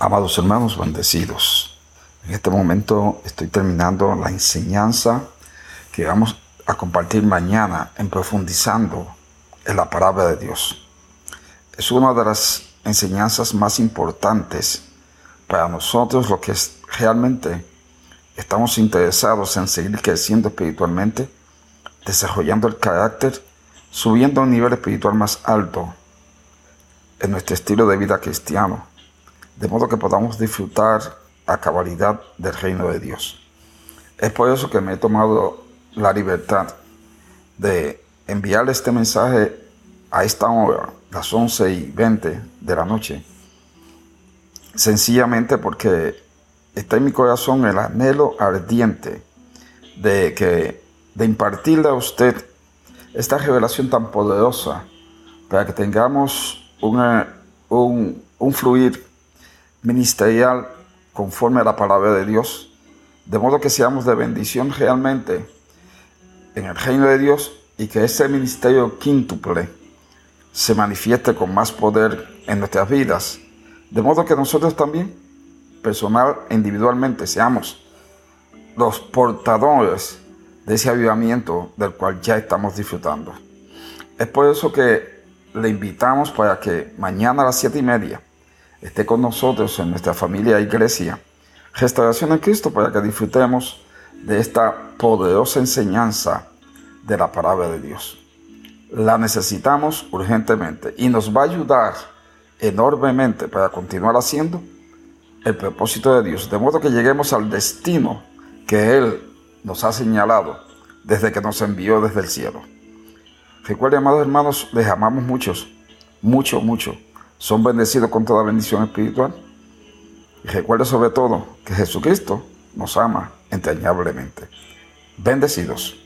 Amados hermanos, bendecidos. En este momento estoy terminando la enseñanza que vamos a compartir mañana en profundizando en la palabra de Dios. Es una de las enseñanzas más importantes para nosotros, lo que realmente estamos interesados en seguir creciendo espiritualmente, desarrollando el carácter, subiendo a un nivel espiritual más alto en nuestro estilo de vida cristiano de modo que podamos disfrutar a cabalidad del reino de Dios. Es por eso que me he tomado la libertad de enviarle este mensaje a esta hora, las 11 y 20 de la noche, sencillamente porque está en mi corazón el anhelo ardiente de que de impartirle a usted esta revelación tan poderosa para que tengamos un, un fluir ministerial conforme a la palabra de Dios, de modo que seamos de bendición realmente en el reino de Dios y que ese ministerio quíntuple se manifieste con más poder en nuestras vidas, de modo que nosotros también, personal e individualmente, seamos los portadores de ese avivamiento del cual ya estamos disfrutando. Es por eso que le invitamos para que mañana a las siete y media esté con nosotros en nuestra familia iglesia. Restauración en Cristo para que disfrutemos de esta poderosa enseñanza de la palabra de Dios. La necesitamos urgentemente y nos va a ayudar enormemente para continuar haciendo el propósito de Dios, de modo que lleguemos al destino que Él nos ha señalado desde que nos envió desde el cielo. Recuerden, amados hermanos, les amamos muchos, mucho, mucho son bendecidos con toda bendición espiritual. Y recuerde sobre todo que Jesucristo nos ama entrañablemente. Bendecidos.